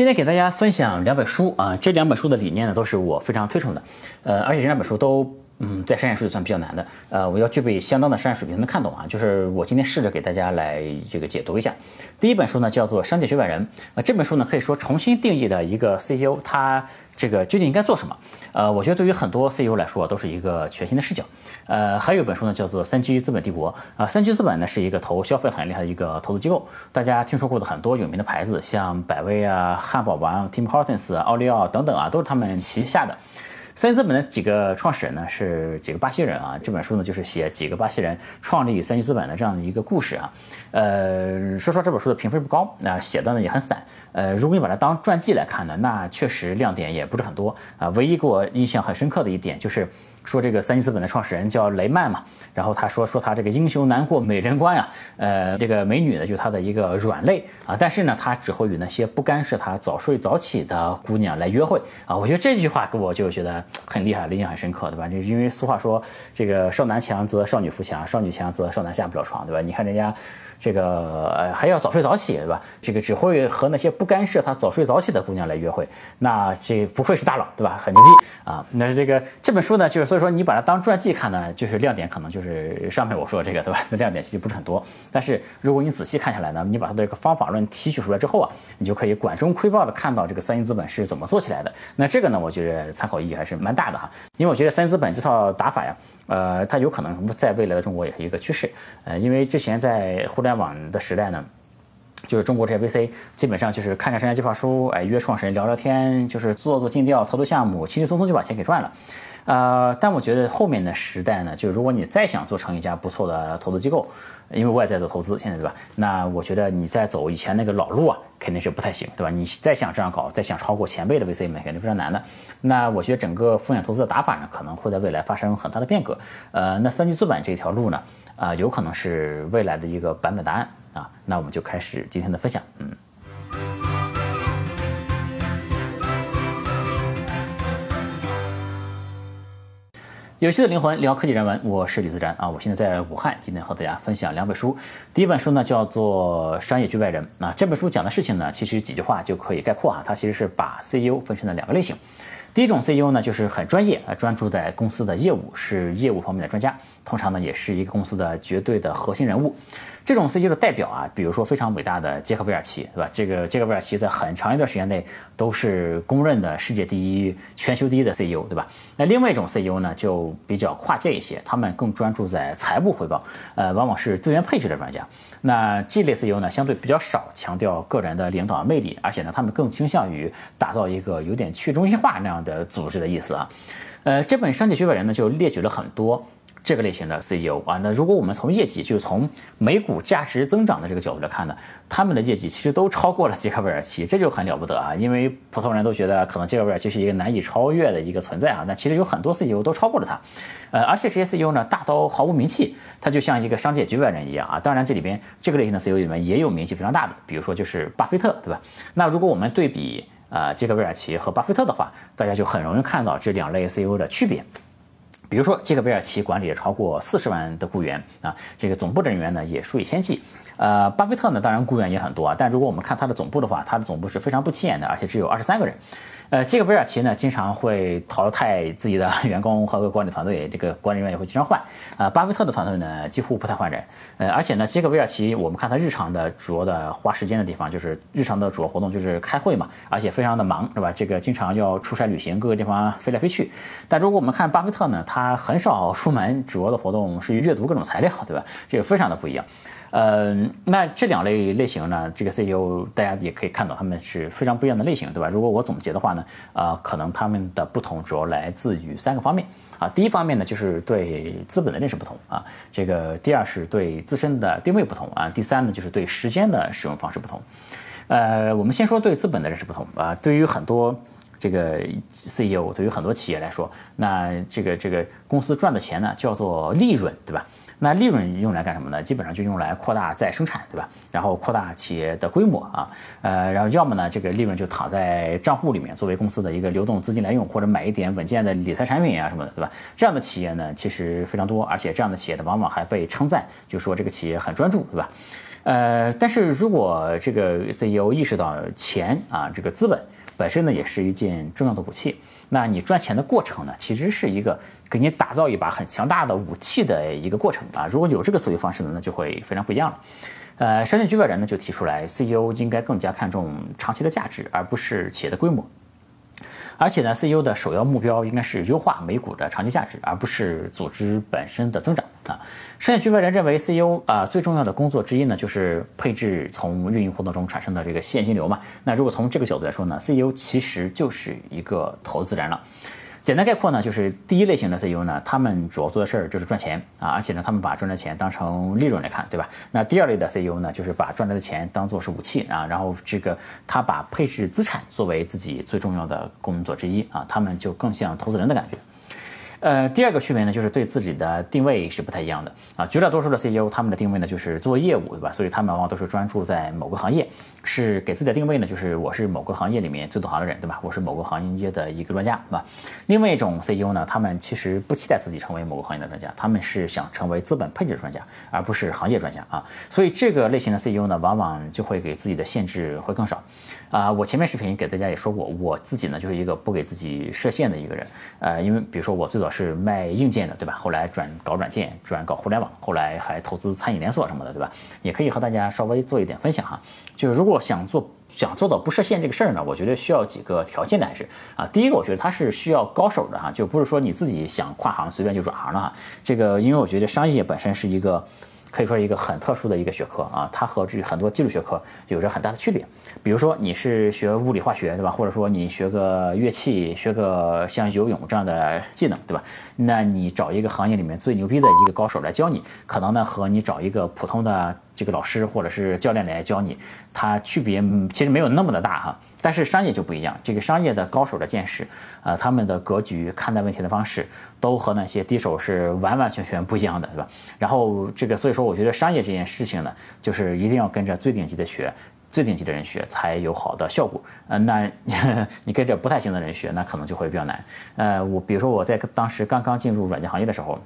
今天给大家分享两本书啊，这两本书的理念呢都是我非常推崇的，呃，而且这两本书都嗯在商业书里算比较难的，呃，我要具备相当的商业水平能看懂啊。就是我今天试着给大家来这个解读一下。第一本书呢叫做《商界局外人》，啊，这本书呢可以说重新定义了一个 CEO 他这个究竟应该做什么。呃，我觉得对于很多 CEO 来说都是一个全新的视角。呃，还有一本书呢叫做《三 G 资本帝国》啊，三 G 资本呢是一个投消费很厉害的一个投资机构，大家听说过的很多有名的牌子，像百威啊、汉堡王、Tim Hortons、奥利奥等等啊，都是他们旗下的。G 资本的几个创始人呢是几个巴西人啊，这本书呢就是写几个巴西人创立三 G 资本的这样的一个故事啊。呃，说实话这本书的评分不高，那写的呢也很散。呃，如果你把它当传记来看呢，那确实亮点也不是很多啊。唯一给我印象很深刻的一点就是说这个三 G 资本的创始人叫雷曼嘛，然后他说说他这个英雄难过美人关啊，呃，这个美女呢就是他的一个软肋啊，但是呢他只会与那些不干涉他早睡早起的姑娘来约会啊。我觉得这句话给我就觉得很厉害，印象很深刻，对吧？就因为俗话说这个少男强则少女扶墙，少女强则少男下不了床，对吧？你看人家。这个还要早睡早起，对吧？这个只会和那些不干涉他早睡早起的姑娘来约会，那这不愧是大佬，对吧？很牛逼啊！那这个这本书呢，就是所以说你把它当传记看呢，就是亮点可能就是上面我说的这个，对吧？那 亮点其实不是很多。但是如果你仔细看下来呢，你把它的这个方法论提取出来之后啊，你就可以管中窥豹的看到这个三星资本是怎么做起来的。那这个呢，我觉得参考意义还是蛮大的哈，因为我觉得三星资本这套打法呀，呃，它有可能在未来的中国也是一个趋势。呃，因为之前在互联联网的时代呢，就是中国这些 VC 基本上就是看看商业计划书，哎，约创始人聊聊天，就是做做尽调，投投项目，轻轻松松就把钱给赚了。呃，但我觉得后面的时代呢，就如果你再想做成一家不错的投资机构，因为我也在做投资，现在对吧？那我觉得你再走以前那个老路啊，肯定是不太行，对吧？你再想这样搞，再想超过前辈的 VC 们，肯定非常难的。那我觉得整个风险投资的打法呢，可能会在未来发生很大的变革。呃，那三级资本这条路呢？啊，有可能是未来的一个版本答案啊，那我们就开始今天的分享。嗯，有趣的灵魂聊科技人文，我是李自然啊，我现在在武汉，今天和大家分享两本书。第一本书呢叫做《商业局外人》啊，这本书讲的事情呢，其实几句话就可以概括啊，它其实是把 CEO 分成了两个类型。第一种 CEO 呢，就是很专业啊，专注在公司的业务，是业务方面的专家，通常呢也是一个公司的绝对的核心人物。这种 CEO 的代表啊，比如说非常伟大的杰克韦尔奇，对吧？这个杰克韦尔奇在很长一段时间内都是公认的世界第一、全球第一的 CEO，对吧？那另外一种 CEO 呢，就比较跨界一些，他们更专注在财务汇报，呃，往往是资源配置的专家。那这类 CEO 呢，相对比较少强调个人的领导魅力，而且呢，他们更倾向于打造一个有点去中心化那样的组织的意思啊。呃，这本《商界局外人》呢，就列举了很多。这个类型的 CEO 啊，那如果我们从业绩，就从每股价值增长的这个角度来看呢，他们的业绩其实都超过了 杰克韦尔奇，这就很了不得啊！因为普通人都觉得可能杰克韦尔奇是一个难以超越的一个存在啊，那其实有很多 CEO 都超过了他，呃，而且这些 CEO 呢，大都毫无名气，他就像一个商界局外人一样啊。当然，这里边这个类型的 CEO 里面也有名气非常大的，比如说就是巴菲特，对吧？那如果我们对比呃杰克韦尔奇和巴菲特的话，大家就很容易看到这两类 CEO 的区别。比如说，杰克韦尔奇管理了超过四十万的雇员啊，这个总部的人员呢也数以千计。呃，巴菲特呢，当然雇员也很多啊，但如果我们看他的总部的话，他的总部是非常不起眼的，而且只有二十三个人。呃，杰克韦尔奇呢，经常会淘汰自己的员工和管理团队，这个管理人员也会经常换。啊，巴菲特的团队呢，几乎不太换人。呃，而且呢，杰克韦尔奇，我们看他日常的主要的花时间的地方，就是日常的主要活动就是开会嘛，而且非常的忙，是吧？这个经常要出差旅行，各个地方飞来飞去。但如果我们看巴菲特呢，他他很少出门，主要的活动是阅读各种材料，对吧？这个非常的不一样。嗯，那这两类类型呢，这个 CEO 大家也可以看到，他们是非常不一样的类型，对吧？如果我总结的话呢，啊，可能他们的不同主要来自于三个方面啊。第一方面呢，就是对资本的认识不同啊，这个第二是对自身的定位不同啊，第三呢就是对时间的使用方式不同。呃，我们先说对资本的认识不同啊，对于很多这个 CEO，对于很多企业来说，那这个这个公司赚的钱呢叫做利润，对吧？那利润用来干什么呢？基本上就用来扩大再生产，对吧？然后扩大企业的规模啊，呃，然后要么呢，这个利润就躺在账户里面，作为公司的一个流动资金来用，或者买一点稳健的理财产品啊什么的，对吧？这样的企业呢，其实非常多，而且这样的企业呢，往往还被称赞，就说这个企业很专注，对吧？呃，但是如果这个 CEO 意识到钱啊，这个资本本身呢，也是一件重要的武器，那你赚钱的过程呢，其实是一个给你打造一把很强大的武器的一个过程啊。如果有这个思维方式呢，那就会非常不一样了。呃，商业局外人呢就提出来，CEO 应该更加看重长期的价值，而不是企业的规模。而且呢，CEO 的首要目标应该是优化美股的长期价值，而不是组织本身的增长啊。商业局外人认为，CEO 啊最重要的工作之一呢，就是配置从运营活动中产生的这个现金流嘛。那如果从这个角度来说呢，CEO 其实就是一个投资人了。简单概括呢，就是第一类型的 CEO 呢，他们主要做的事儿就是赚钱啊，而且呢，他们把赚的钱当成利润来看，对吧？那第二类的 CEO 呢，就是把赚来的钱当做是武器啊，然后这个他把配置资产作为自己最重要的工作之一啊，他们就更像投资人的感觉。呃，第二个区别呢，就是对自己的定位是不太一样的啊。绝大多数的 CEO，他们的定位呢就是做业务，对吧？所以他们往往都是专注在某个行业，是给自己的定位呢，就是我是某个行业里面最懂行的人，对吧？我是某个行业的一个专家，对吧？另外一种 CEO 呢，他们其实不期待自己成为某个行业的专家，他们是想成为资本配置专家，而不是行业专家啊。所以这个类型的 CEO 呢，往往就会给自己的限制会更少啊。我前面视频给大家也说过，我自己呢就是一个不给自己设限的一个人，呃，因为比如说我最早。是卖硬件的，对吧？后来转搞软件，转搞互联网，后来还投资餐饮连锁什么的，对吧？也可以和大家稍微做一点分享哈。就是如果想做想做到不设限这个事儿呢，我觉得需要几个条件的，还是啊，第一个我觉得它是需要高手的哈，就不是说你自己想跨行随便就转行了哈。这个因为我觉得商业本身是一个。可以说是一个很特殊的一个学科啊，它和这很多技术学科有着很大的区别。比如说你是学物理化学，对吧？或者说你学个乐器，学个像游泳这样的技能，对吧？那你找一个行业里面最牛逼的一个高手来教你，可能呢和你找一个普通的这个老师或者是教练来教你，它区别其实没有那么的大哈。但是商业就不一样，这个商业的高手的见识，呃，他们的格局、看待问题的方式，都和那些低手是完完全全不一样的，对吧？然后这个，所以说，我觉得商业这件事情呢，就是一定要跟着最顶级的学，最顶级的人学，才有好的效果。呃，那 你跟着不太行的人学，那可能就会比较难。呃，我比如说我在当时刚刚进入软件行业的时候。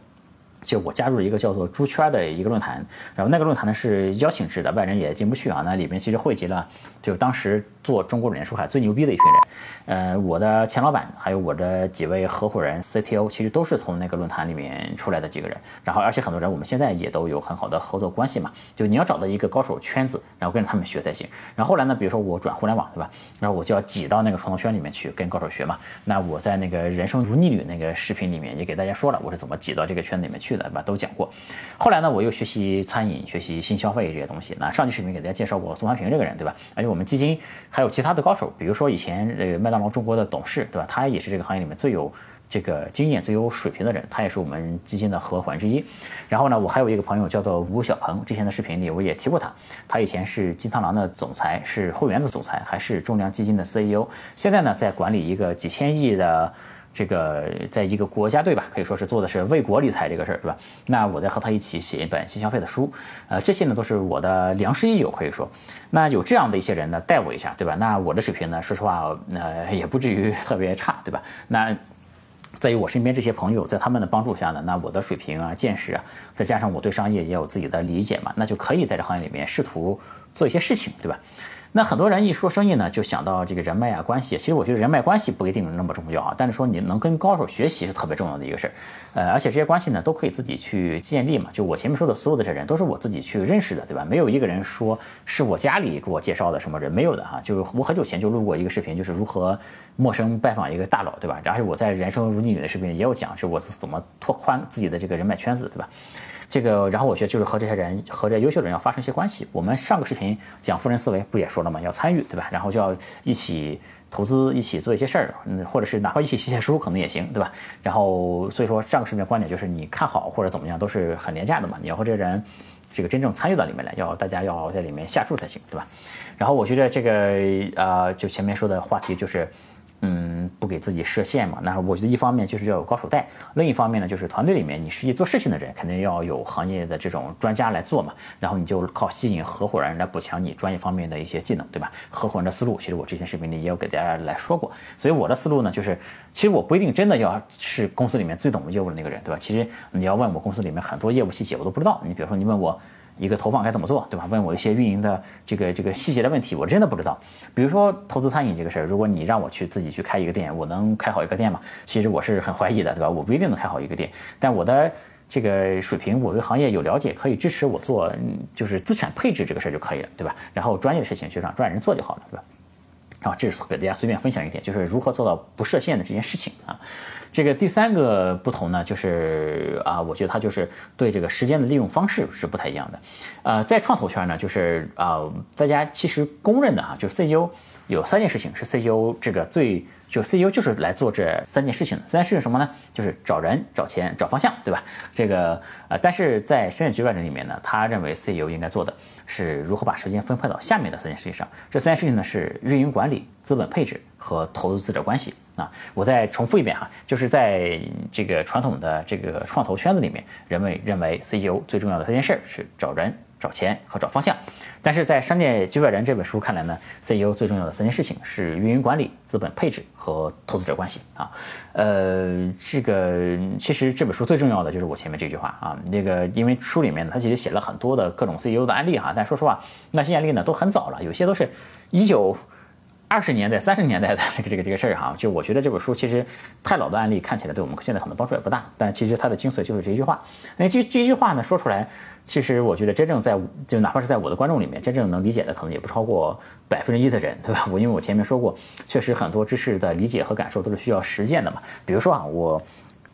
就我加入一个叫做“猪圈”的一个论坛，然后那个论坛呢是邀请制的，外人也进不去啊。那里面其实汇集了，就当时做中国软件出海最牛逼的一群人。呃，我的前老板还有我的几位合伙人 CTO，其实都是从那个论坛里面出来的几个人。然后，而且很多人我们现在也都有很好的合作关系嘛。就你要找到一个高手圈子，然后跟着他们学才行。然后后来呢，比如说我转互联网，对吧？然后我就要挤到那个传统圈里面去跟高手学嘛。那我在那个人生如逆旅那个视频里面也给大家说了，我是怎么挤到这个圈子里面去对吧？都讲过。后来呢，我又学习餐饮，学习新消费这些东西。那上期视频给大家介绍过宋凡平这个人，对吧？而且我们基金还有其他的高手，比如说以前这个麦当劳中国的董事，对吧？他也是这个行业里面最有这个经验、最有水平的人，他也是我们基金的合伙人之一。然后呢，我还有一个朋友叫做吴小鹏，之前的视频里我也提过他。他以前是金螳螂的总裁，是汇源的总裁，还是中粮基金的 CEO。现在呢，在管理一个几千亿的。这个在一个国家队吧，可以说是做的是为国理财这个事儿，对吧？那我在和他一起写一本新消费的书，呃，这些呢都是我的良师益友，可以说，那有这样的一些人呢带我一下，对吧？那我的水平呢，说实话，呃，也不至于特别差，对吧？那在于我身边这些朋友，在他们的帮助下呢，那我的水平啊、见识啊，再加上我对商业也有自己的理解嘛，那就可以在这行业里面试图做一些事情，对吧？那很多人一说生意呢，就想到这个人脉啊、关系。其实我觉得人脉关系不一定那么重要啊，但是说你能跟高手学习是特别重要的一个事儿。呃，而且这些关系呢，都可以自己去建立嘛。就我前面说的所有的这人，都是我自己去认识的，对吧？没有一个人说是我家里给我介绍的什么人，没有的哈。就是我很久前就录过一个视频，就是如何陌生拜访一个大佬，对吧？而且我在人生如逆旅的视频也有讲，是我怎么拓宽自己的这个人脉圈子，对吧？这个，然后我觉得就是和这些人，和这优秀的人要发生一些关系。我们上个视频讲富人思维，不也说了吗？要参与，对吧？然后就要一起投资，一起做一些事儿，嗯，或者是哪怕一起写写书，可能也行，对吧？然后所以说上个视频的观点就是，你看好或者怎么样都是很廉价的嘛。你要和这些人，这个真正参与到里面来，要大家要在里面下注才行，对吧？然后我觉得这个呃，就前面说的话题就是。嗯，不给自己设限嘛。那我觉得一方面就是要有高手带，另一方面呢，就是团队里面你实际做事情的人肯定要有行业的这种专家来做嘛。然后你就靠吸引合伙人来补强你专业方面的一些技能，对吧？合伙人的思路，其实我之前视频里也有给大家来说过。所以我的思路呢，就是其实我不一定真的要是公司里面最懂业务的那个人，对吧？其实你要问我公司里面很多业务细节我都不知道。你比如说你问我。一个投放该怎么做，对吧？问我一些运营的这个这个细节的问题，我真的不知道。比如说投资餐饮这个事儿，如果你让我去自己去开一个店，我能开好一个店吗？其实我是很怀疑的，对吧？我不一定能开好一个店，但我的这个水平，我对行业有了解，可以支持我做，就是资产配置这个事儿就可以了，对吧？然后专业事情就让专业人做就好了，对吧？啊，这是给大家随便分享一点，就是如何做到不设限的这件事情啊。这个第三个不同呢，就是啊，我觉得它就是对这个时间的利用方式是不太一样的。呃，在创投圈呢，就是啊，大家其实公认的啊，就是 CEO 有三件事情是 CEO 这个最。就 CEO 就是来做这三件事情的，三件事情什么呢？就是找人、找钱、找方向，对吧？这个呃，但是在深圳局外人里面呢，他认为 CEO 应该做的是如何把时间分配到下面的三件事情上。这三件事情呢是运营管理、资本配置和投资者关系啊。我再重复一遍哈，就是在这个传统的这个创投圈子里面，人们认为 CEO 最重要的三件事是找人。找钱和找方向，但是在《商业局外人》这本书看来呢，CEO 最重要的三件事情是运营管理、资本配置和投资者关系啊。呃，这个其实这本书最重要的就是我前面这句话啊。那个因为书里面它，其实写了很多的各种 CEO 的案例哈，但说实话，那些案例呢都很早了，有些都是一九。二十年代、三十年代的这个这个这个事儿哈，就我觉得这本书其实太老的案例看起来对我们现在可能帮助也不大，但其实它的精髓就是这一句话。那这这一句话呢说出来，其实我觉得真正在就哪怕是在我的观众里面，真正能理解的可能也不超过百分之一的人，对吧？我因为我前面说过，确实很多知识的理解和感受都是需要实践的嘛。比如说啊，我。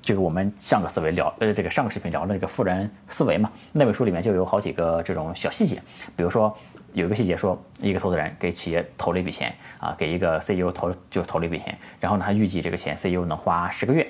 这个我们上个思维聊，呃，这个上个视频聊的这个富人思维嘛，那本书里面就有好几个这种小细节，比如说有一个细节说，一个投资人给企业投了一笔钱啊，给一个 CEO 投就投了一笔钱，然后呢，他预计这个钱 CEO 能花十个月。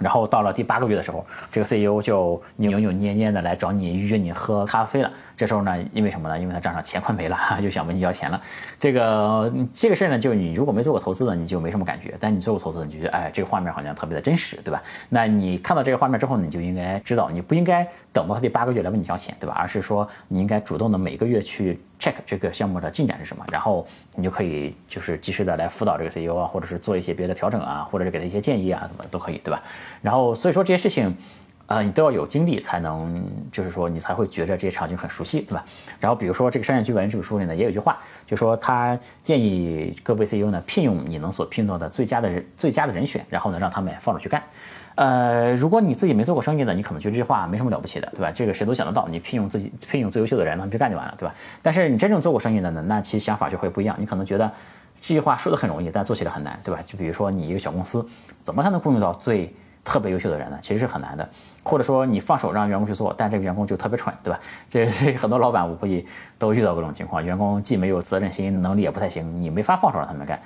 然后到了第八个月的时候，这个 CEO 就扭扭捏捏的来找你约你喝咖啡了。这时候呢，因为什么呢？因为他账上钱快没了，就想问你要钱了。这个这个事儿呢，就你如果没做过投资的，你就没什么感觉；但你做过投资，你就觉得哎，这个画面好像特别的真实，对吧？那你看到这个画面之后，你就应该知道，你不应该等到他第八个月来问你要钱，对吧？而是说你应该主动的每个月去。Check 这个项目的进展是什么，然后你就可以就是及时的来辅导这个 CEO 啊，或者是做一些别的调整啊，或者是给他一些建议啊，怎么都可以，对吧？然后所以说这些事情，呃，你都要有经历才能，就是说你才会觉得这些场景很熟悉，对吧？然后比如说这个商业剧本这本书里呢，也有一句话，就说他建议各位 CEO 呢聘用你能所聘到的最佳的人最佳的人选，然后呢让他们放手去干。呃，如果你自己没做过生意的，你可能觉得这句话没什么了不起的，对吧？这个谁都想得到，你聘用自己聘用最优秀的人，他们就干就完了，对吧？但是你真正做过生意的呢，那其实想法就会不一样。你可能觉得这句话说的很容易，但做起来很难，对吧？就比如说你一个小公司，怎么才能雇佣到最特别优秀的人呢？其实是很难的。或者说你放手让员工去做，但这个员工就特别蠢，对吧？这很多老板我估计都遇到各种情况，员工既没有责任心，能力也不太行，你没法放手让他们干。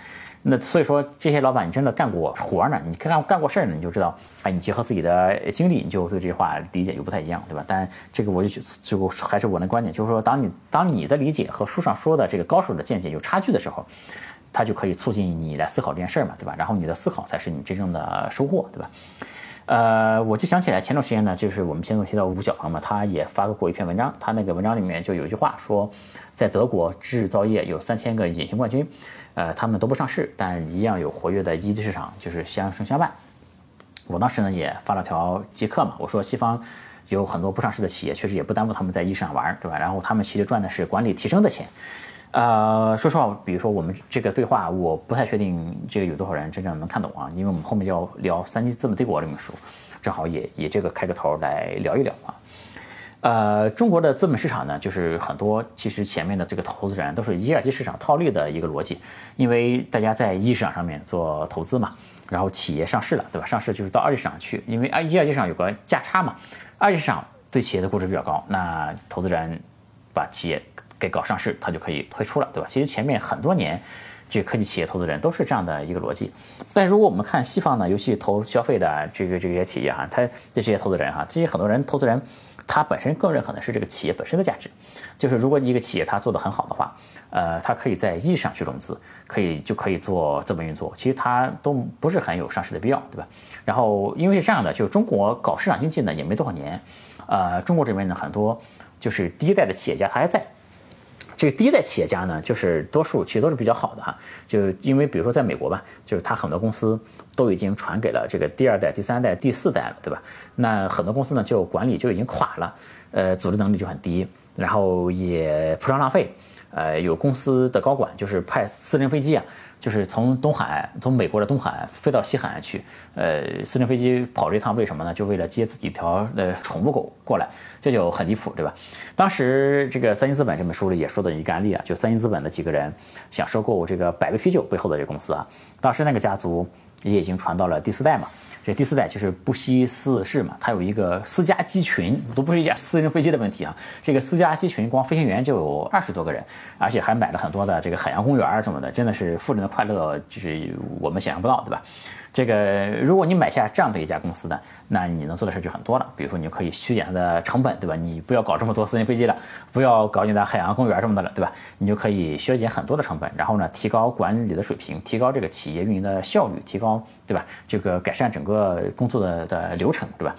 那所以说，这些老板你真的干过活呢？你干干过事儿呢？你就知道，哎，你结合自己的经历，你就对这句话理解就不太一样，对吧？但这个我就就还是我的观点，就是说，当你当你的理解和书上说的这个高手的见解有差距的时候，它就可以促进你来思考这件事儿嘛，对吧？然后你的思考才是你真正的收获，对吧？呃，我就想起来前段时间呢，就是我们前面提到吴小鹏嘛，他也发过一篇文章，他那个文章里面就有一句话说，在德国制造业有三千个隐形冠军。呃，他们都不上市，但一样有活跃的一级市场，就是相生相伴。我当时呢也发了条即刻嘛，我说西方有很多不上市的企业，确实也不耽误他们在一市场玩，对吧？然后他们其实赚的是管理提升的钱。呃，说实话，比如说我们这个对话，我不太确定这个有多少人真正能看懂啊，因为我们后面要聊《三级资本帝国》这本书，正好也也这个开个头来聊一聊啊。呃，中国的资本市场呢，就是很多其实前面的这个投资人都是一二级市场套利的一个逻辑，因为大家在一市场上面做投资嘛，然后企业上市了，对吧？上市就是到二级市场去，因为二一二级市场有个价差嘛，二级市场对企业的估值比较高，那投资人把企业给搞上市，他就可以退出了，对吧？其实前面很多年，这个科技企业投资人都是这样的一个逻辑，但如果我们看西方呢，尤其投消费的这个这些企业哈，他这些投资人哈，这些很多人投资人。他本身更认可的是这个企业本身的价值，就是如果一个企业它做得很好的话，呃，它可以在一上去融资，可以就可以做资本运作，其实它都不是很有上市的必要，对吧？然后因为是这样的，就是中国搞市场经济呢也没多少年，呃，中国这边呢很多就是第一代的企业家他还在，这个第一代企业家呢就是多数其实都是比较好的哈，就因为比如说在美国吧，就是他很多公司。都已经传给了这个第二代、第三代、第四代了，对吧？那很多公司呢，就管理就已经垮了，呃，组织能力就很低，然后也铺张浪费。呃，有公司的高管就是派私人飞机啊，就是从东海，从美国的东海飞到西海岸去。呃，私人飞机跑这一趟为什么呢？就为了接自己条呃宠物狗过来，这就很离谱，对吧？当时这个三星资本这本书里也说的一个案例啊，就三星资本的几个人想收购这个百威啤酒背后的这个公司啊，当时那个家族也已经传到了第四代嘛。这第四代就是布希四世嘛，他有一个私家机群，都不是一架私人飞机的问题啊。这个私家机群光飞行员就有二十多个人，而且还买了很多的这个海洋公园什么的，真的是富人的快乐，就是我们想象不到，对吧？这个如果你买下这样的一家公司呢，那你能做的事就很多了。比如说，你就可以削减它的成本，对吧？你不要搞这么多私人飞机了，不要搞你的海洋公园什么的了，对吧？你就可以削减很多的成本，然后呢，提高管理的水平，提高这个企业运营的效率，提高，对吧？这个改善整个工作的的流程，对吧？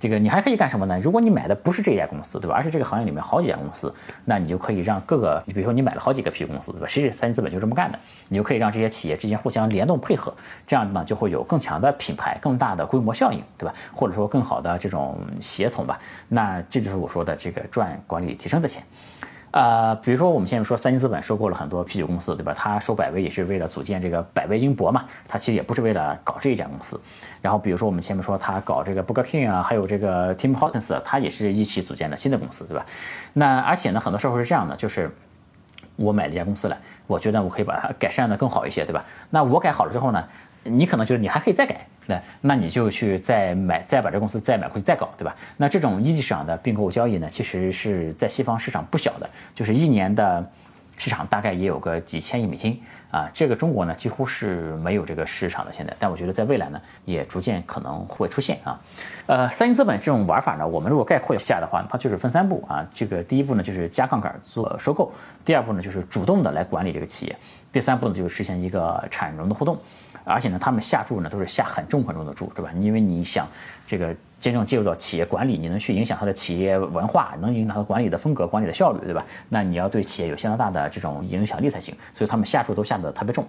这个你还可以干什么呢？如果你买的不是这家公司，对吧？而是这个行业里面好几家公司，那你就可以让各个，你比如说你买了好几个 P 公司，对吧？其实三星资本就这么干的，你就可以让这些企业之间互相联动配合，这样呢就会有更强的品牌、更大的规模效应，对吧？或者说更好的这种协同吧。那这就是我说的这个赚管理提升的钱。呃，比如说我们现在说三星资本收购了很多啤酒公司，对吧？他收百威也是为了组建这个百威英博嘛，他其实也不是为了搞这一家公司。然后比如说我们前面说他搞这个 Burger King 啊，还有这个 Tim Hortons，他也是一起组建了新的公司，对吧？那而且呢，很多时候是这样的，就是我买了一家公司来，我觉得我可以把它改善的更好一些，对吧？那我改好了之后呢？你可能就是你还可以再改，那你就去再买，再把这公司再买回去再搞，对吧？那这种一级市场的并购交易呢，其实是在西方市场不小的，就是一年的市场大概也有个几千亿美金啊。这个中国呢几乎是没有这个市场的现在，但我觉得在未来呢也逐渐可能会出现啊。呃，三星资本这种玩法呢，我们如果概括一下的话，它就是分三步啊。这个第一步呢就是加杠杆做收购，第二步呢就是主动的来管理这个企业，第三步呢就是实现一个产融的互动。而且呢，他们下注呢都是下很重很重的注，对吧？因为你想这个真正介入到企业管理，你能去影响他的企业文化，能影响他管理的风格、管理的效率，对吧？那你要对企业有相当大的这种影响力才行。所以他们下注都下得特别重，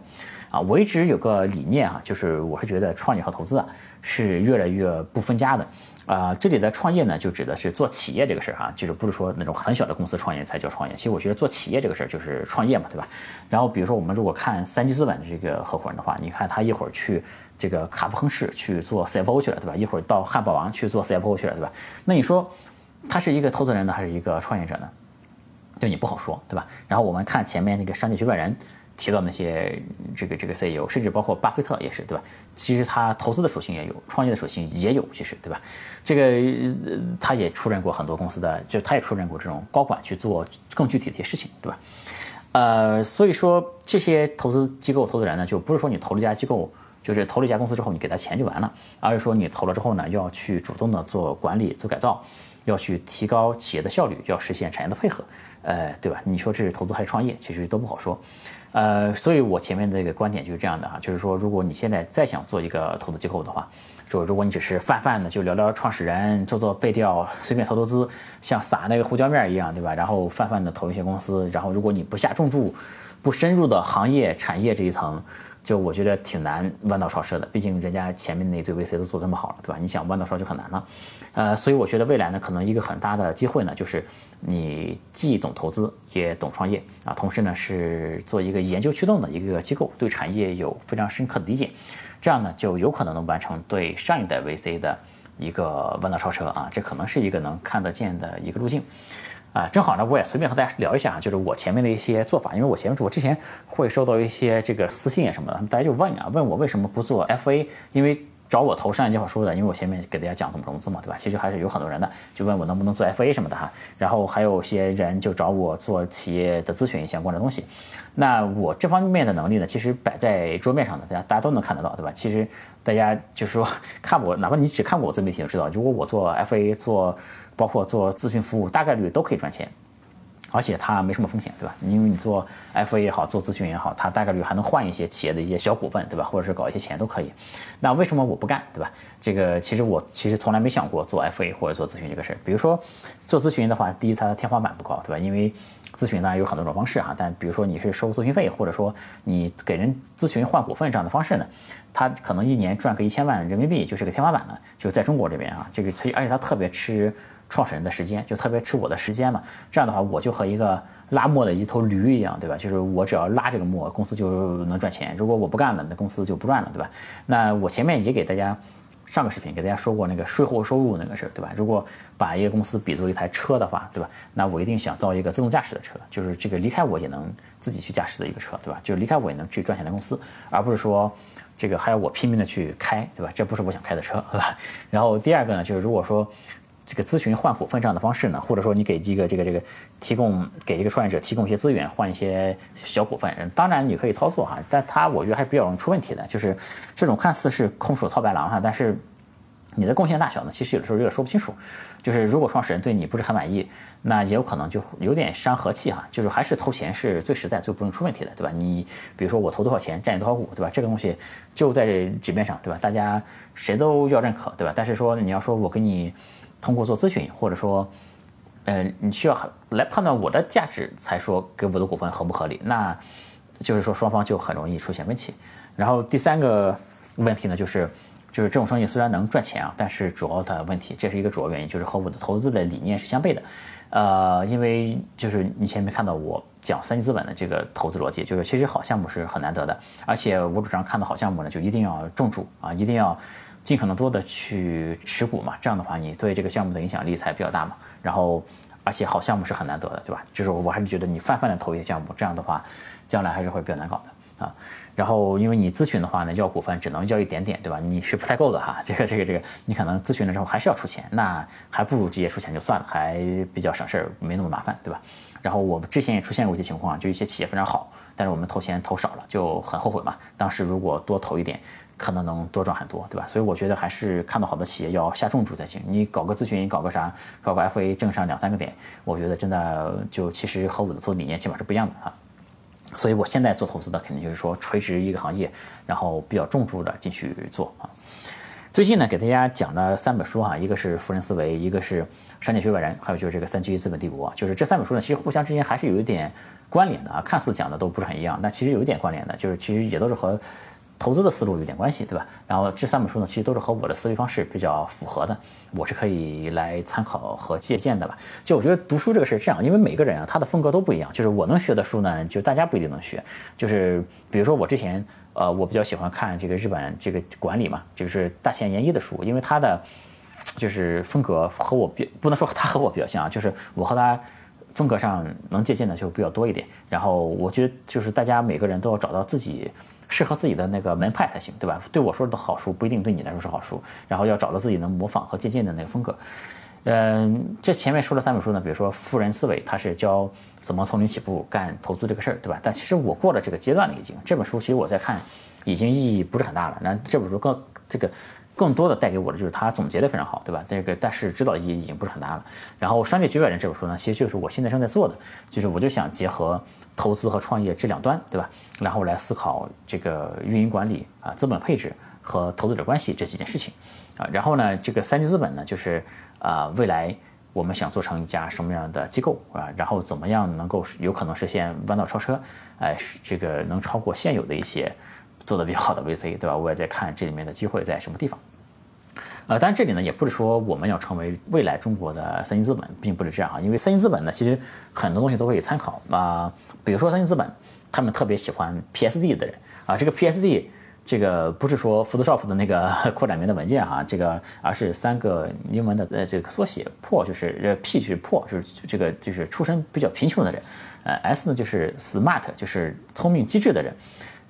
啊，我一直有个理念哈，就是我是觉得创业和投资啊是越来越不分家的。啊，这里的创业呢，就指的是做企业这个事儿哈，就是不是说那种很小的公司创业才叫创业。其实我觉得做企业这个事儿就是创业嘛，对吧？然后比如说我们如果看三级资本的这个合伙人的话，你看他一会儿去这个卡夫亨氏去做 CFO 去了，对吧？一会儿到汉堡王去做 CFO 去了，对吧？那你说他是一个投资人呢，还是一个创业者呢？就你不好说，对吧？然后我们看前面那个商界局外人。提到那些这个这个 CEO，甚至包括巴菲特也是，对吧？其实他投资的属性也有，创业的属性也有，其实对吧？这个他也出任过很多公司的，就他也出任过这种高管去做更具体的一些事情，对吧？呃，所以说这些投资机构投资人呢，就不是说你投了一家机构，就是投了一家公司之后你给他钱就完了，而是说你投了之后呢，要去主动的做管理、做改造，要去提高企业的效率，要实现产业的配合，呃，对吧？你说这是投资还是创业，其实都不好说。呃，所以我前面这个观点就是这样的哈，就是说，如果你现在再想做一个投资机构的话，就如果你只是泛泛的就聊聊创始人，做做背调，随便投投资，像撒那个胡椒面一样，对吧？然后泛泛的投一些公司，然后如果你不下重注，不深入的行业产业这一层。就我觉得挺难弯道超车的，毕竟人家前面那堆 VC 都做这么好了，对吧？你想弯道超车就很难了，呃，所以我觉得未来呢，可能一个很大的机会呢，就是你既懂投资也懂创业啊，同时呢是做一个研究驱动的一个机构，对产业有非常深刻的理解，这样呢就有可能能完成对上一代 VC 的一个弯道超车啊，这可能是一个能看得见的一个路径。啊，正好呢，我也随便和大家聊一下啊，就是我前面的一些做法，因为我前面我之前会收到一些这个私信啊什么的，大家就问啊，问我为什么不做 FA，因为找我投商业计划书的，因为我前面给大家讲怎么融资嘛，对吧？其实还是有很多人的，就问我能不能做 FA 什么的哈，然后还有些人就找我做企业的咨询相关的东西，那我这方面的能力呢，其实摆在桌面上的，大家大家都能看得到，对吧？其实大家就是说 看我，哪怕你只看过我自媒体就知道，如果我做 FA 做。包括做咨询服务，大概率都可以赚钱，而且它没什么风险，对吧？因为你做 FA 也好，做咨询也好，它大概率还能换一些企业的一些小股份，对吧？或者是搞一些钱都可以。那为什么我不干，对吧？这个其实我其实从来没想过做 FA 或者做咨询这个事儿。比如说做咨询的话，第一它的天花板不高，对吧？因为咨询呢有很多种方式哈，但比如说你是收咨询费，或者说你给人咨询换股份这样的方式呢，它可能一年赚个一千万人民币就是个天花板了，就在中国这边啊，这个它而且它特别吃。创始人的时间，就特别吃我的时间嘛。这样的话，我就和一个拉磨的一头驴一样，对吧？就是我只要拉这个磨，公司就能赚钱；如果我不干了，那公司就不赚了，对吧？那我前面也给大家。上个视频给大家说过那个税后收入那个事儿，对吧？如果把一个公司比作一台车的话，对吧？那我一定想造一个自动驾驶的车，就是这个离开我也能自己去驾驶的一个车，对吧？就是离开我也能去赚钱的公司，而不是说这个还要我拼命的去开，对吧？这不是我想开的车，对吧？然后第二个呢，就是如果说。这个咨询换股份这样的方式呢，或者说你给这个这个这个提供给这个创业者提供一些资源，换一些小股份，当然你可以操作哈，但它我觉得还是比较容易出问题的，就是这种看似是空手套白狼哈，但是你的贡献大小呢，其实有的时候有点说不清楚。就是如果创始人对你不是很满意，那也有可能就有点伤和气哈。就是还是投钱是最实在、最不容易出问题的，对吧？你比如说我投多少钱，占你多少股，对吧？这个东西就在纸面上，对吧？大家谁都要认可，对吧？但是说你要说我给你。通过做咨询，或者说，呃，你需要来判断我的价值，才说给我的股份合不合理，那就是说双方就很容易出现问题。然后第三个问题呢，就是就是这种生意虽然能赚钱啊，但是主要的问题，这是一个主要原因，就是和我的投资的理念是相悖的。呃，因为就是你前面看到我讲三级资本的这个投资逻辑，就是其实好项目是很难得的，而且我主张看到好项目呢，就一定要重注啊，一定要。尽可能多的去持股嘛，这样的话你对这个项目的影响力才比较大嘛。然后，而且好项目是很难得的，对吧？就是我还是觉得你泛泛的投一些项目，这样的话，将来还是会比较难搞的啊。然后，因为你咨询的话呢，要股份只能要一点点，对吧？你是不太够的哈。这 个这个这个，你可能咨询了之后还是要出钱，那还不如直接出钱就算了，还比较省事儿，没那么麻烦，对吧？然后我们之前也出现过一些情况，就一些企业非常好，但是我们投钱投少了，就很后悔嘛。当时如果多投一点。可能能多赚很多，对吧？所以我觉得还是看到好的企业要下重注才行。你搞个咨询，搞个啥，搞个 FA 挣上两三个点，我觉得真的就其实和我的做理念起码是不一样的啊。所以我现在做投资的肯定就是说垂直一个行业，然后比较重注的进去做啊。最近呢，给大家讲了三本书哈，一个是《富人思维》，一个是《商界局外人》，还有就是这个《三 G 资本帝国》。就是这三本书呢，其实互相之间还是有一点关联的啊。看似讲的都不是很一样，但其实有一点关联的，就是其实也都是和。投资的思路有点关系，对吧？然后这三本书呢，其实都是和我的思维方式比较符合的，我是可以来参考和借鉴的吧。就我觉得读书这个事这样，因为每个人啊，他的风格都不一样。就是我能学的书呢，就大家不一定能学。就是比如说我之前，呃，我比较喜欢看这个日本这个管理嘛，就是大前研一的书，因为他的就是风格和我比，不能说他和我比较像，就是我和他风格上能借鉴的就比较多一点。然后我觉得就是大家每个人都要找到自己。适合自己的那个门派才行，对吧？对我说的好书不一定对你来说是好书，然后要找到自己能模仿和借鉴的那个风格。嗯，这前面说了三本书呢，比如说《富人思维》，它是教怎么从零起步干投资这个事儿，对吧？但其实我过了这个阶段了，已经这本书其实我在看，已经意义不是很大了。那这本书更这个更多的带给我的就是它总结的非常好，对吧？这个但是指导意义已经不是很大了。然后《商业局外人》这本书呢，其实就是我现在正在做的，就是我就想结合。投资和创业这两端，对吧？然后来思考这个运营管理啊、资本配置和投资者关系这几件事情啊。然后呢，这个三级资本呢，就是啊，未来我们想做成一家什么样的机构啊？然后怎么样能够有可能实现弯道超车？哎，这个能超过现有的一些做的比较好的 VC，对吧？我也在看这里面的机会在什么地方。呃，当然这里呢也不是说我们要成为未来中国的三星资本，并不是这样啊。因为三星资本呢，其实很多东西都可以参考啊。比如说三星资本，他们特别喜欢 PSD 的人啊。这个 PSD，这个不是说 Photoshop 的那个 扩展名的文件哈，这个而是三个英文的呃这个缩写，Poor 就是呃 P 是 Poor 就是这个就是出身比较贫穷的人，呃 S 呢就是 Smart 就是聪明机智的人。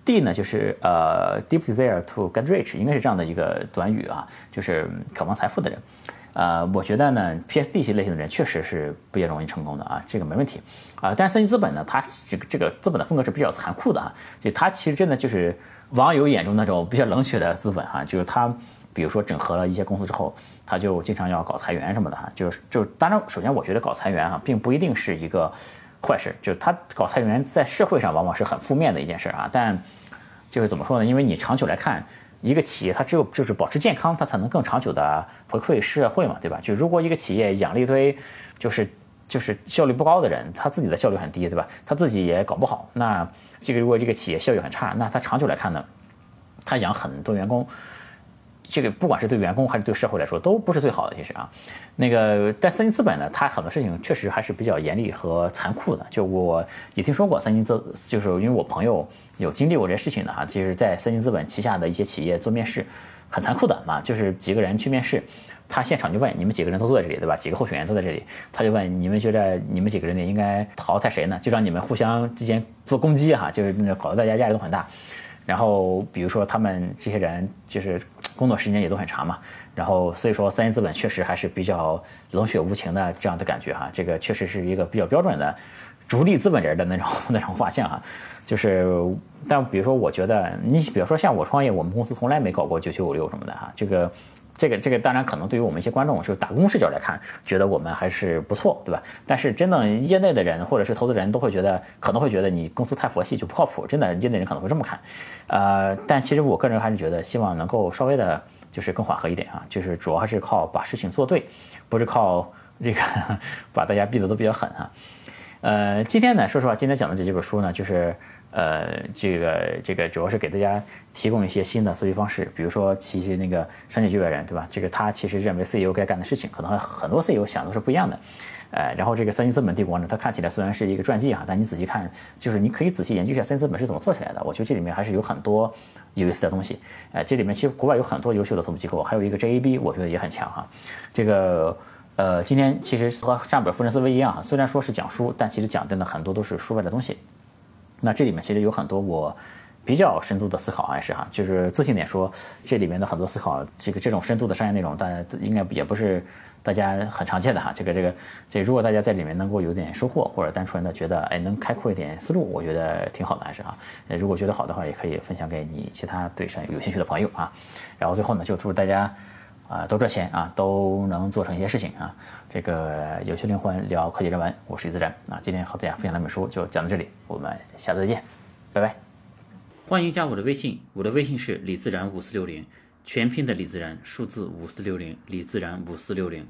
D 呢，就是呃，deep desire to get rich，应该是这样的一个短语啊，就是渴望财富的人。呃，我觉得呢，PSD 型类型的人确实是比较容易成功的啊，这个没问题啊。但是三星资本呢，它这个这个资本的风格是比较残酷的啊，就它其实真的就是网友眼中那种比较冷血的资本哈，就是它比如说整合了一些公司之后，他就经常要搞裁员什么的哈，就是就当然，首先我觉得搞裁员啊，并不一定是一个。坏事就是他搞裁员，在社会上往往是很负面的一件事啊。但就是怎么说呢？因为你长久来看，一个企业它只有就是保持健康，它才能更长久的回馈社会嘛，对吧？就如果一个企业养了一堆就是就是效率不高的人，他自己的效率很低，对吧？他自己也搞不好，那这个如果这个企业效益很差，那他长久来看呢，他养很多员工这个不管是对员工还是对社会来说，都不是最好的。其实啊，那个但三金资本呢，它很多事情确实还是比较严厉和残酷的。就我也听说过三金资，就是因为我朋友有经历过这事情的哈，就是在三金资本旗下的一些企业做面试，很残酷的啊，就是几个人去面试。他现场就问你们几个人都坐在这里，对吧？几个候选人都在这里，他就问你们觉得你们几个人里应该淘汰谁呢？就让你们互相之间做攻击哈，就是那搞得大家压力都很大。然后比如说他们这些人就是工作时间也都很长嘛，然后所以说三一资本确实还是比较冷血无情的这样的感觉哈，这个确实是一个比较标准的逐利资本人的那种 那种画像哈。就是但比如说我觉得你比如说像我创业，我们公司从来没搞过九九五六什么的哈，这个。这个这个当然可能对于我们一些观众就是打工视角来看，觉得我们还是不错，对吧？但是真的业内的人或者是投资人都会觉得，可能会觉得你公司太佛系就不靠谱，真的业内人可能会这么看。呃，但其实我个人还是觉得，希望能够稍微的，就是更缓和一点啊，就是主要还是靠把事情做对，不是靠这个 把大家逼得都比较狠啊。呃，今天呢，说实话，今天讲的这几本书呢，就是。呃，这个这个主要是给大家提供一些新的思维方式，比如说，其实那个商界局外人，对吧？这个他其实认为 CEO 该干的事情，可能很多 CEO 想的是不一样的。呃，然后这个三星资本帝国呢，它看起来虽然是一个传记哈，但你仔细看，就是你可以仔细研究一下三星资本是怎么做起来的。我觉得这里面还是有很多有意思的东西。呃，这里面其实国外有很多优秀的投资机构，还有一个 JAB，我觉得也很强哈。这个呃，今天其实和上本《富人思维》一样啊，虽然说是讲书，但其实讲的呢很多都是书外的东西。那这里面其实有很多我比较深度的思考，还是哈，就是自信点说，这里面的很多思考，这个这种深度的商业内容，大家应该也不是大家很常见的哈。这个这个这，如果大家在里面能够有点收获，或者单纯的觉得哎能开阔一点思路，我觉得挺好的，还是哈。如果觉得好的话，也可以分享给你其他对商业有兴趣的朋友啊。然后最后呢，就祝大家啊都赚钱啊，都能做成一些事情啊。这个有趣灵魂聊科技人文，我是李自然啊。今天和大家分享两本书，就讲到这里，我们下次再见，拜拜。欢迎加我的微信，我的微信是李自然五四六零，全拼的李自然，数字五四六零，李自然五四六零。